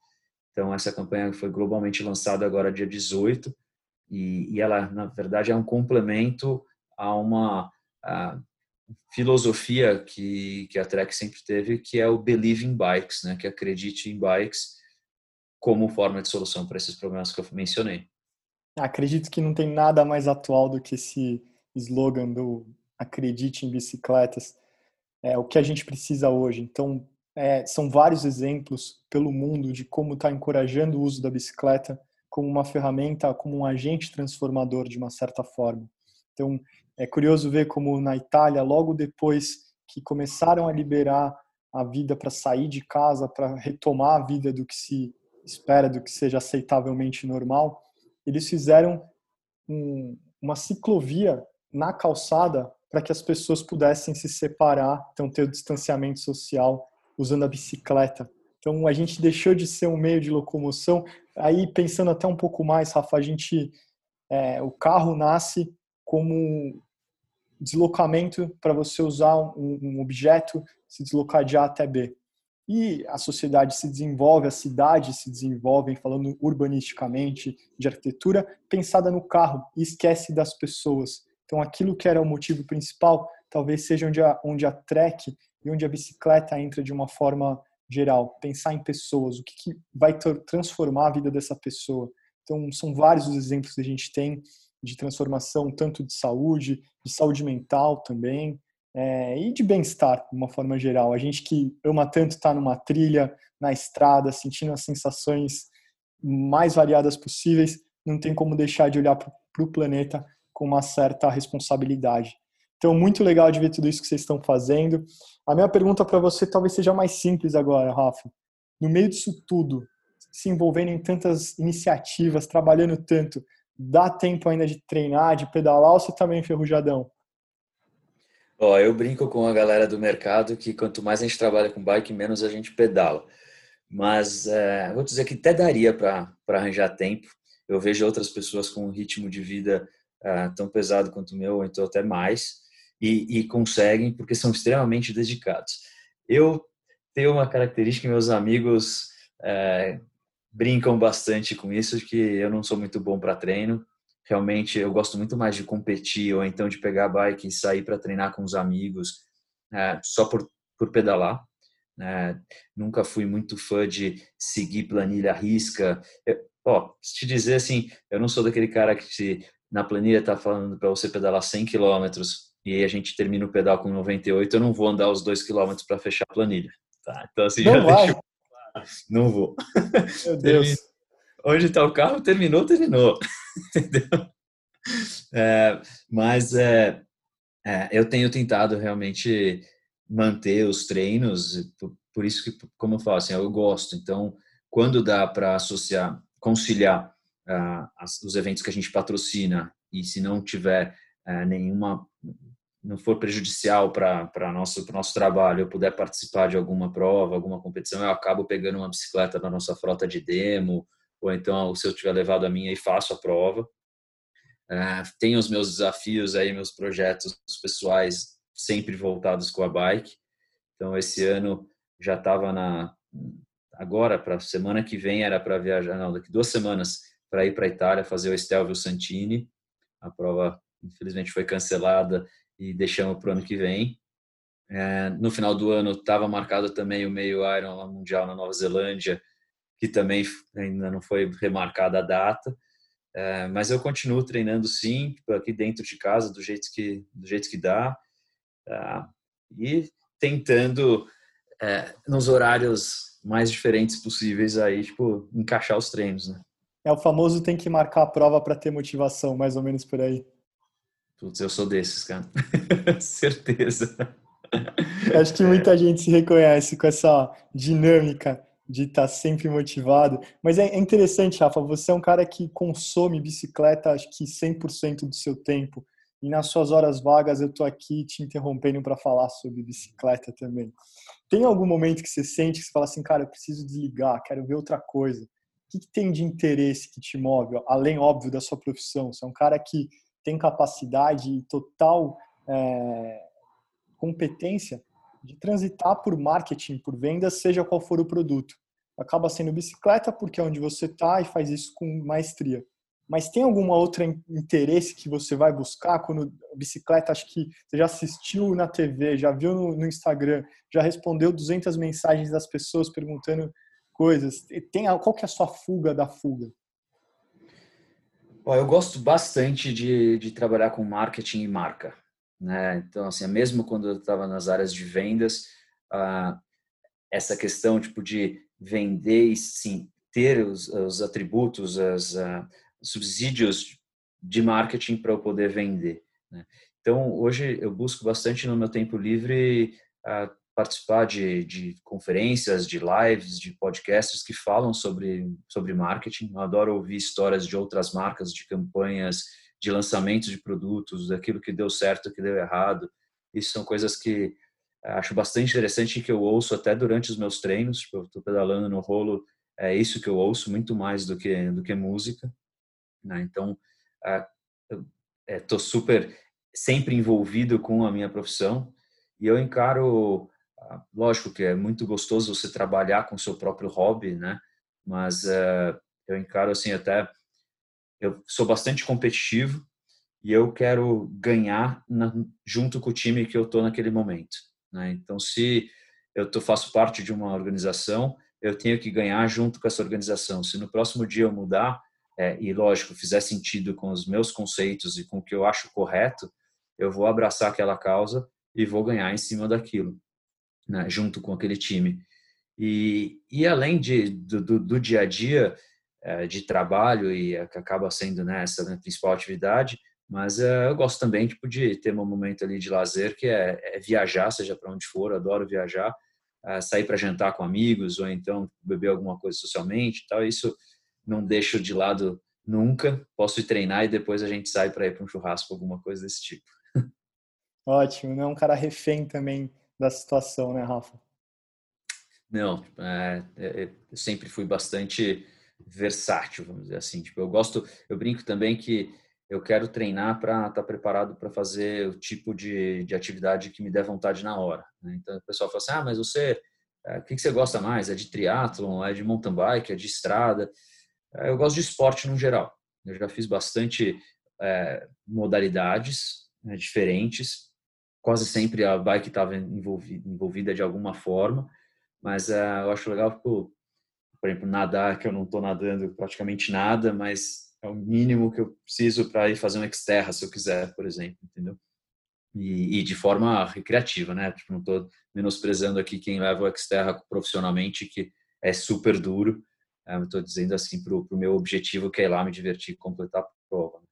Então, essa campanha foi globalmente lançada agora dia 18 e, e ela, na verdade, é um complemento a uma a filosofia que, que a Trek sempre teve, que é o Believe in Bikes, né? que acredite em bikes como forma de solução para esses problemas que eu mencionei. Acredito que não tem nada mais atual do que esse slogan do acredite em bicicletas, é o que a gente precisa hoje. Então, é, são vários exemplos pelo mundo de como está encorajando o uso da bicicleta como uma ferramenta, como um agente transformador de uma certa forma. Então, é curioso ver como na Itália, logo depois que começaram a liberar a vida para sair de casa, para retomar a vida do que se espera, do que seja aceitavelmente normal, eles fizeram um, uma ciclovia na calçada para que as pessoas pudessem se separar, então ter o distanciamento social usando a bicicleta. Então a gente deixou de ser um meio de locomoção. Aí pensando até um pouco mais, Rafa, a gente é, o carro nasce como deslocamento para você usar um, um objeto, se deslocar de A até B. E a sociedade se desenvolve, a cidade se desenvolve, falando urbanisticamente, de arquitetura, pensada no carro e esquece das pessoas. Então, aquilo que era o motivo principal, talvez seja onde a, onde a trek e onde a bicicleta entra de uma forma geral. Pensar em pessoas, o que, que vai transformar a vida dessa pessoa. Então, são vários os exemplos que a gente tem de transformação, tanto de saúde, de saúde mental também. é, e de bem-estar, de uma forma geral. A gente que ama tanto estar numa trilha, na estrada, sentindo as sensações mais variadas possíveis, não tem como deixar de olhar para o planeta com uma certa responsabilidade. Então, muito legal de ver tudo isso que vocês estão fazendo. A minha pergunta para você talvez seja mais simples agora, Rafa. No meio disso tudo, se envolvendo em tantas iniciativas, trabalhando tanto, dá tempo ainda de treinar, de pedalar ou você está meio enferrujadão? Ó, eu brinco com a galera do mercado que quanto mais a gente trabalha com bike, menos a gente pedala. Mas é, vou dizer que até daria para arranjar tempo. Eu vejo outras pessoas com um ritmo de vida é, tão pesado quanto o meu, ou então até mais, e, e conseguem porque são extremamente dedicados. Eu tenho uma característica, meus amigos é, brincam bastante com isso, que eu não sou muito bom para treino realmente eu gosto muito mais de competir ou então de pegar a bike e sair para treinar com os amigos é, só por, por pedalar. É, nunca fui muito fã de seguir planilha risca. Eu, ó, se te dizer assim, eu não sou daquele cara que na planilha tá falando para você pedalar 100 km e aí a gente termina o pedal com 98, eu não vou andar os 2 km para fechar a planilha. Tá? Então assim, não já vai. deixo não vou. Meu Deus. Onde está o carro, terminou, terminou. Entendeu? É, mas é, é, eu tenho tentado realmente manter os treinos, por, por, isso que, como eu falo, assim, eu gosto. Então, quando dá para associar, conciliar uh, as, os eventos que a gente patrocina e se não tiver uh, nenhuma não for prejudicial para nosso nosso trabalho, eu puder participar de alguma prova, alguma competição, eu acabo pegando uma bicicleta da nossa frota de demo ou então se eu tiver levado a minha e faço a prova. Uh, tenho os meus desafios aí, meus projetos pessoais sempre voltados com a bike. Então esse ano já estava na agora para semana que vem era para viajar, não, daqui duas semanas para ir para a Itália fazer o Estelvio Santini. A prova infelizmente foi cancelada e deixamos para o ano que vem. É, no final do ano estava marcado também o meio Iron Mundial na Nova Zelândia que também ainda não foi remarcada a data. É, mas eu continuo treinando sim, aqui dentro de casa, do jeito que, do jeito que dá. Tá? e tentando, é, nos horários mais diferentes possíveis, aí, tipo, encaixar os treinos, né? É o famoso tem que marcar a prova para ter motivação, mais ou menos por aí. Putz, eu sou desses, cara. Certeza. Acho que muita é. gente se reconhece com essa dinâmica de estar tá sempre motivado. Mas é, é interessante, Rafa, você é um cara que consome bicicleta acho que 100% do seu tempo. E nas suas horas vagas eu tô aqui te interrompendo para falar sobre bicicleta também. Tem algum momento que você sente que você fala assim, cara, eu preciso desligar, quero ver outra coisa? O que, tem de interesse que te move, além, óbvio, da sua profissão? Você é um cara que tem capacidade e total é, competência de transitar por marketing, por vendas, seja qual for o produto. Acaba sendo bicicleta porque é onde você está e faz isso com maestria. Mas tem alguma outra interesse que você vai buscar quando bicicleta, acho que você já assistiu na TV, já viu no, no Instagram, já respondeu 200 mensagens das pessoas perguntando coisas. Tem qual que é a sua fuga da fuga? Eu gosto bastante de, de trabalhar com marketing e marca. Né? Então, assim, mesmo quando eu estava nas áreas de vendas, ah, essa questão tipo de vender e sim ter os, os atributos, os ah, subsídios de marketing para eu poder vender. Né? Então, hoje eu busco bastante no meu tempo livre ah, participar de, de conferências, de lives, de podcasts que falam sobre, sobre marketing. Eu adoro ouvir histórias de outras marcas, de campanhas, de lançamentos de produtos, daquilo que deu certo, que deu errado. Isso são coisas que eh, acho bastante interessante que eu ouço até durante os meus treinos. Tipo, eu estou pedalando no rolo, é isso que eu ouço muito mais do que do que música. Né? Então, estou é, super sempre envolvido com a minha profissão e eu encaro, lógico que é muito gostoso você trabalhar com seu próprio hobby, né? Mas uh, eu encaro assim até eu sou bastante competitivo e eu quero ganhar na, junto com o time que eu estou naquele momento. Né? Então, se eu tô, faço parte de uma organização, eu tenho que ganhar junto com essa organização. Se no próximo dia eu mudar, é, e lógico, fizer sentido com os meus conceitos e com o que eu acho correto, eu vou abraçar aquela causa e vou ganhar em cima daquilo, né, junto com aquele time. E, e além de, do, do, do dia a dia é, de trabalho, e acaba sendo né, essa minha principal atividade, mas é, eu gosto também tipo, de ter um momento ali de lazer, que é, é viajar, seja para onde for, adoro viajar, é, sair para jantar com amigos, ou então beber alguma coisa socialmente tal. Isso não deixo de lado nunca. Posso ir treinar e depois a gente sai para ir para um churrasco, alguma coisa desse tipo. Ótimo, não é um cara refém também da situação, né, Rafa? Não, é, é, eu sempre fui bastante versátil, vamos dizer assim. Tipo, eu gosto, eu brinco também que eu quero treinar para estar tá preparado para fazer o tipo de, de atividade que me der vontade na hora. Né? Então, o pessoal fala assim, ah, mas você, é, o que, que você gosta mais? É de triatlon, é de mountain bike, é de estrada? É, eu gosto de esporte no geral. Eu já fiz bastante é, modalidades né, diferentes. Quase sempre a bike estava envolvida, de alguma forma. Mas uh, eu acho legal, por, por exemplo, nadar, que eu não estou nadando praticamente nada, mas é o mínimo que eu preciso para ir fazer um xterra, se eu quiser, por exemplo, entendeu? E, e de forma recreativa, né? Tipo, não estou menosprezando aqui quem leva o xterra profissionalmente, que é super duro. Estou dizendo assim para o meu objetivo, que é ir lá me divertir completar a prova.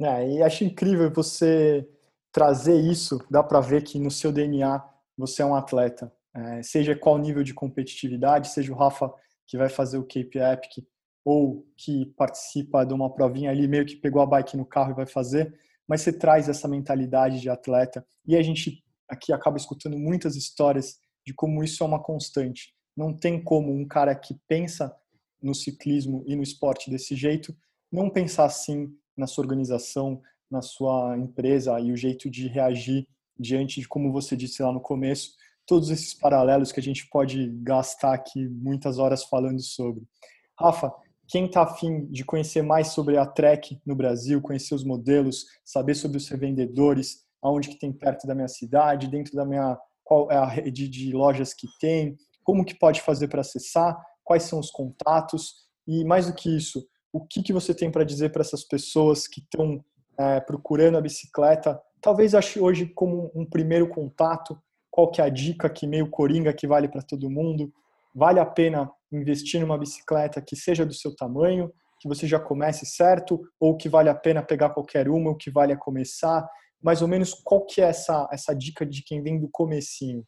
É, e acho incrível você trazer isso, dá para ver que no seu DNA você é um atleta é, seja qual nível de competitividade, seja o Rafa que vai fazer o Cape Epic ou que participa de uma provinha ali, meio que pegou a bike no carro e vai fazer, mas você traz essa mentalidade de atleta e a gente aqui acaba escutando muitas histórias de como isso é uma constante. Não tem como um cara que pensa no ciclismo e no esporte desse jeito não pensar assim na sua organização, na sua empresa e o jeito de reagir diante de como você disse lá no começo, todos esses paralelos que a gente pode gastar aqui muitas horas falando sobre. Rafa, quem está afim de conhecer mais sobre a Trek no Brasil, conhecer os modelos, saber sobre os revendedores, aonde que tem perto da minha cidade, dentro da minha qual é a rede de lojas que tem, como que pode fazer para acessar, quais são os contatos e mais do que isso, o que que você tem para dizer para essas pessoas que estão é, procurando a bicicleta, talvez ache hoje como um primeiro contato qual que é a dica que meio coringa que vale para todo mundo? Vale a pena investir numa bicicleta que seja do seu tamanho, que você já comece certo, ou que vale a pena pegar qualquer uma, ou que vale a começar? Mais ou menos qual que é essa, essa dica de quem vem do comecinho?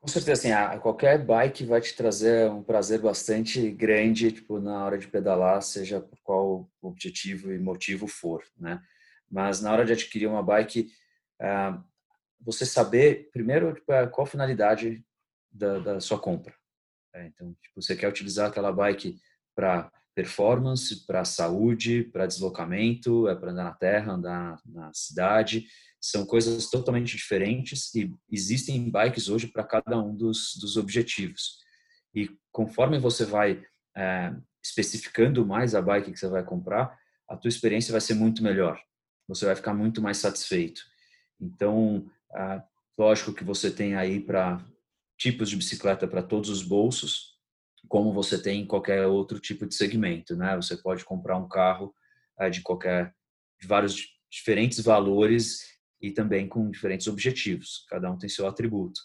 Com certeza, assim, qualquer bike vai te trazer um prazer bastante grande, tipo, na hora de pedalar, seja por qual objetivo e motivo for, né? Mas na hora de adquirir uma bike, ah, você saber, primeiro, tipo, é, qual a finalidade da, da sua compra. É, então, tipo, você quer utilizar aquela bike para performance, para saúde, para deslocamento, é para andar na terra, andar na cidade. São coisas totalmente diferentes e existem bikes hoje para cada um dos, dos objetivos. E conforme você vai é, especificando mais a bike que você vai comprar, a tua experiência vai ser muito melhor. Você vai ficar muito mais satisfeito. Então, ah, lógico que você tem aí para tipos de bicicleta para todos os bolsos, como você tem em qualquer outro tipo de segmento, né? Você pode comprar um carro ah, de qualquer, de vários diferentes valores e também com diferentes objetivos. Cada um tem seu atributo.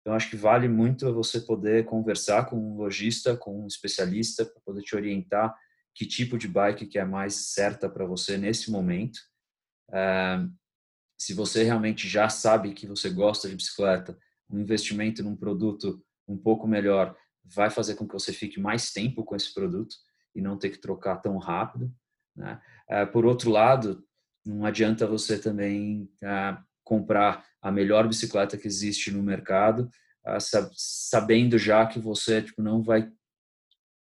Então acho que vale muito você poder conversar com um lojista, com um especialista para poder te orientar que tipo de bike que é mais certa para você nesse momento. Ah, se você realmente já sabe que você gosta de bicicleta, um investimento num produto um pouco melhor vai fazer com que você fique mais tempo com esse produto e não ter que trocar tão rápido. Né? É, por outro lado, não adianta você também ah, comprar a melhor bicicleta que existe no mercado, ah, sabendo já que você tipo, não vai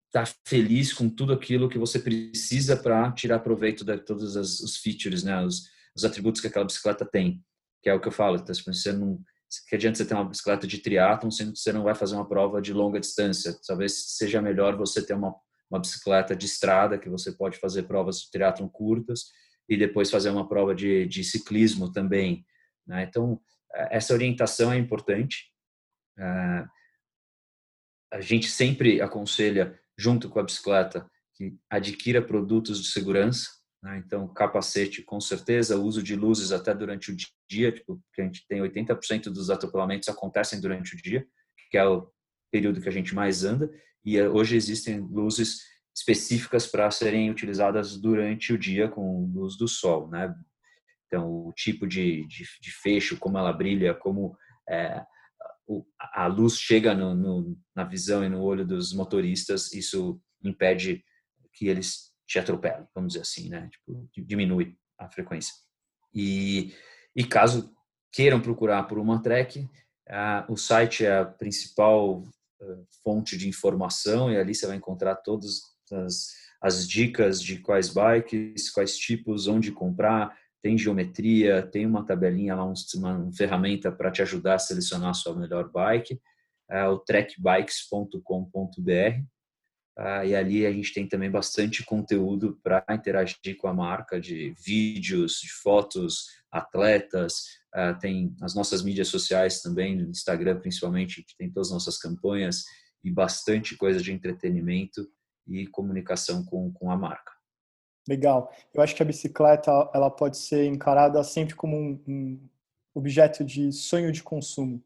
estar tá feliz com tudo aquilo que você precisa para tirar proveito de todos os features, né? os, os atributos que aquela bicicleta tem, que é o que eu falo, então, você não, que adianta você ter uma bicicleta de triatlon sendo que você não vai fazer uma prova de longa distância. Talvez seja melhor você ter uma, uma bicicleta de estrada, que você pode fazer provas de triatlon curtas e depois fazer uma prova de, de ciclismo também. Né? Então, eh, essa orientação é importante. Uh, a gente sempre aconselha, junto com a bicicleta, que adquira produtos de segurança, Né? Então, capacete, com certeza, uso de luzes até durante o dia, tipo, a gente tem 80% dos atropelamentos acontecem durante o dia, que é o período que a gente mais anda, e eh, hoje existem luzes específicas para serem utilizadas durante o dia com luz do sol, né? Então, o tipo de, de, de fecho, como ela brilha, como é, o, a luz chega no, no, na visão e no olho dos motoristas, isso impede que eles te atropelem, vamos dizer assim, né? Tipo, diminui a frequência. E, e caso queiram procurar por uma track, o site é a principal fonte de informação e ali você vai encontrar todas as, as dicas de quais bikes, quais tipos, onde comprar, tem geometria, tem uma tabelinha lá, uma, ferramenta para te ajudar a selecionar a sua melhor bike, é o trackbikes.com.br. Ah, e ali a gente tem também bastante conteúdo para interagir com a marca, de vídeos, de fotos, atletas, ah, tem as nossas mídias sociais também, no Instagram principalmente, que tem todas as nossas campanhas e bastante coisa de entretenimento e comunicação com, com a marca. Legal. Eu acho que a bicicleta ela pode ser encarada sempre como um, um objeto de sonho de consumo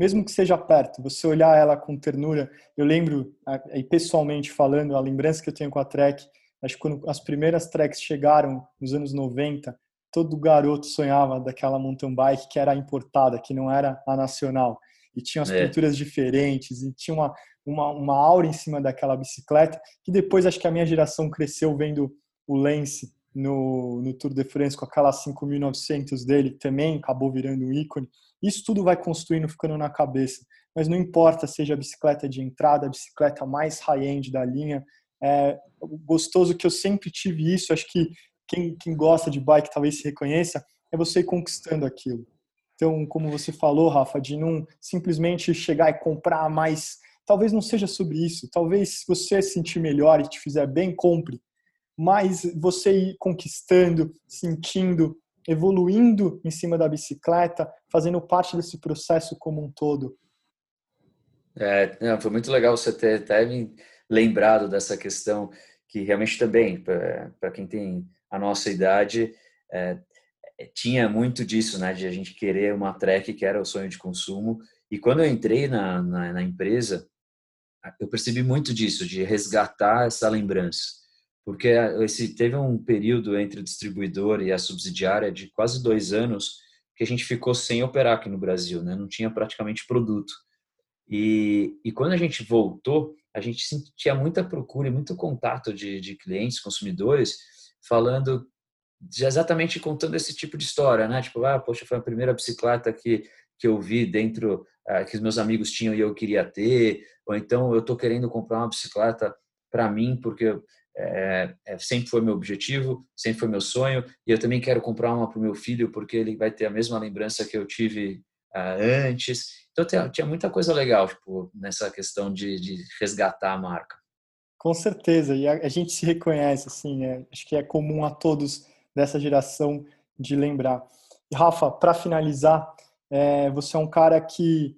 mesmo que seja perto, você olhar ela com ternura. Eu lembro, aí pessoalmente falando, a lembrança que eu tenho com a Trek, acho que quando as primeiras Treks chegaram nos anos 90, todo garoto sonhava daquela mountain bike que era importada, que não era a nacional. E tinha as é. pinturas diferentes, e tinha uma, uma, uma aura em cima daquela bicicleta, que depois acho que a minha geração cresceu vendo o Lance no, no Tour de France com aquela 5.900 dele, também acabou virando um ícone. Isso tudo vai construindo, ficando na cabeça. Mas não importa seja a bicicleta de entrada, a bicicleta mais high-end da linha. É gostoso que eu sempre tive isso. Acho que quem, quem gosta de bike talvez se reconheça. É você conquistando aquilo. Então, como você falou, Rafa, de não simplesmente chegar e comprar mais. Talvez não seja sobre isso. Talvez se você se sentir melhor e te fizer bem, compre. Mas você ir conquistando, sentindo, evoluindo em cima da bicicleta, fazendo parte desse processo como um todo. É, não, foi muito legal você ter até me lembrado dessa questão que realmente também, para quem tem a nossa idade, é, é, tinha muito disso, né, de a gente querer uma track que era o sonho de consumo. E quando eu entrei na, na, na empresa, eu percebi muito disso, de resgatar essa lembrança porque esse teve um período entre o distribuidor e a subsidiária de quase dois anos que a gente ficou sem operar aqui no Brasil, né? Não tinha praticamente produto. E, e quando a gente voltou, a gente sentia muita procura e muito contato de, de clientes, consumidores, falando exatamente contando esse tipo de história, né? Tipo, ah, poxa, foi a primeira bicicleta que que eu vi dentro ah, que os meus amigos tinham e eu queria ter, ou então eu tô querendo comprar uma bicicleta para mim porque é, é, sempre foi meu objetivo, sempre foi meu sonho, e eu também quero comprar uma para o meu filho porque ele vai ter a mesma lembrança que eu tive uh, antes. Então tinha, tinha, muita coisa legal tipo, nessa questão de, de, resgatar a marca. Com certeza, e a, a gente se reconhece, assim, né? acho que é comum a todos dessa geração de lembrar. E Rafa, para finalizar, é, você é um cara que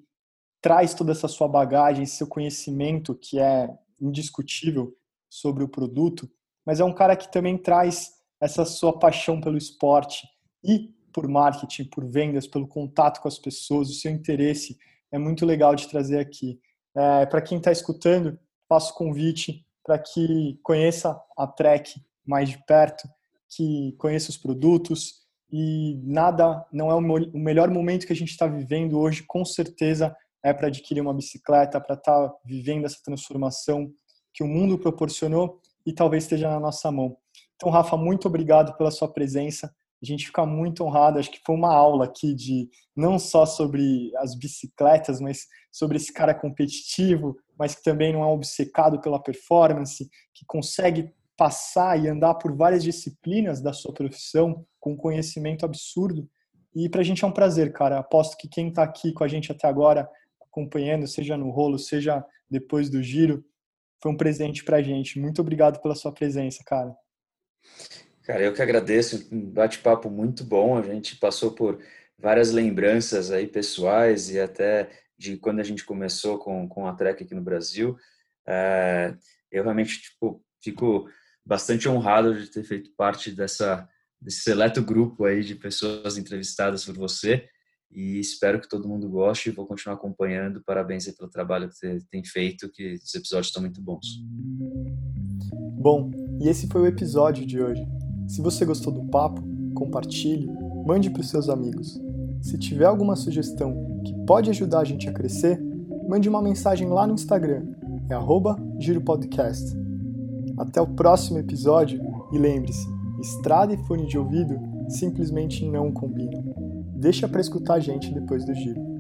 traz toda essa sua bagagem, seu conhecimento, que é indiscutível, sobre o produto, mas é um cara que também traz essa sua paixão pelo esporte e por marketing, por vendas, pelo contato com as pessoas, o seu interesse é muito legal de trazer aqui. É, para quem está escutando, faço convite para que conheça a Trek mais de perto, que conheça os produtos e nada não é o melhor momento que a gente está vivendo hoje, com certeza é para adquirir uma bicicleta, para estar tá vivendo essa transformação que o mundo proporcionou e talvez esteja na nossa mão. Então, Rafa, muito obrigado pela sua presença. A gente fica muito honrado. Acho que foi uma aula aqui de não só sobre as bicicletas, mas sobre esse cara competitivo, mas que também não é obcecado pela performance, que consegue passar e andar por várias disciplinas da sua profissão com conhecimento absurdo. E para a gente é um prazer, cara. Aposto que quem está aqui com a gente até agora, acompanhando, seja no rolo, seja depois do giro, foi um presente pra gente. Muito obrigado pela sua presença, cara. Cara, eu que agradeço. Um bate-papo muito bom. A gente passou por várias lembranças aí pessoais e até de quando a gente começou com, com a Trek aqui no Brasil. É, eu realmente tipo, fico bastante honrado de ter feito parte dessa desse seleto grupo aí de pessoas entrevistadas por você e espero que todo mundo goste e vou continuar acompanhando. Parabéns pelo trabalho que você tem feito, que os episódios estão muito bons. Bom, e esse foi o episódio de hoje. Se você gostou do papo, compartilhe, mande para os seus amigos. Se tiver alguma sugestão que pode ajudar a gente a crescer, mande uma mensagem lá no Instagram, é giropodcast. Até o próximo episódio e lembre-se, estrada e fone de ouvido simplesmente não combinam. Deixa para escutar a gente depois do giro.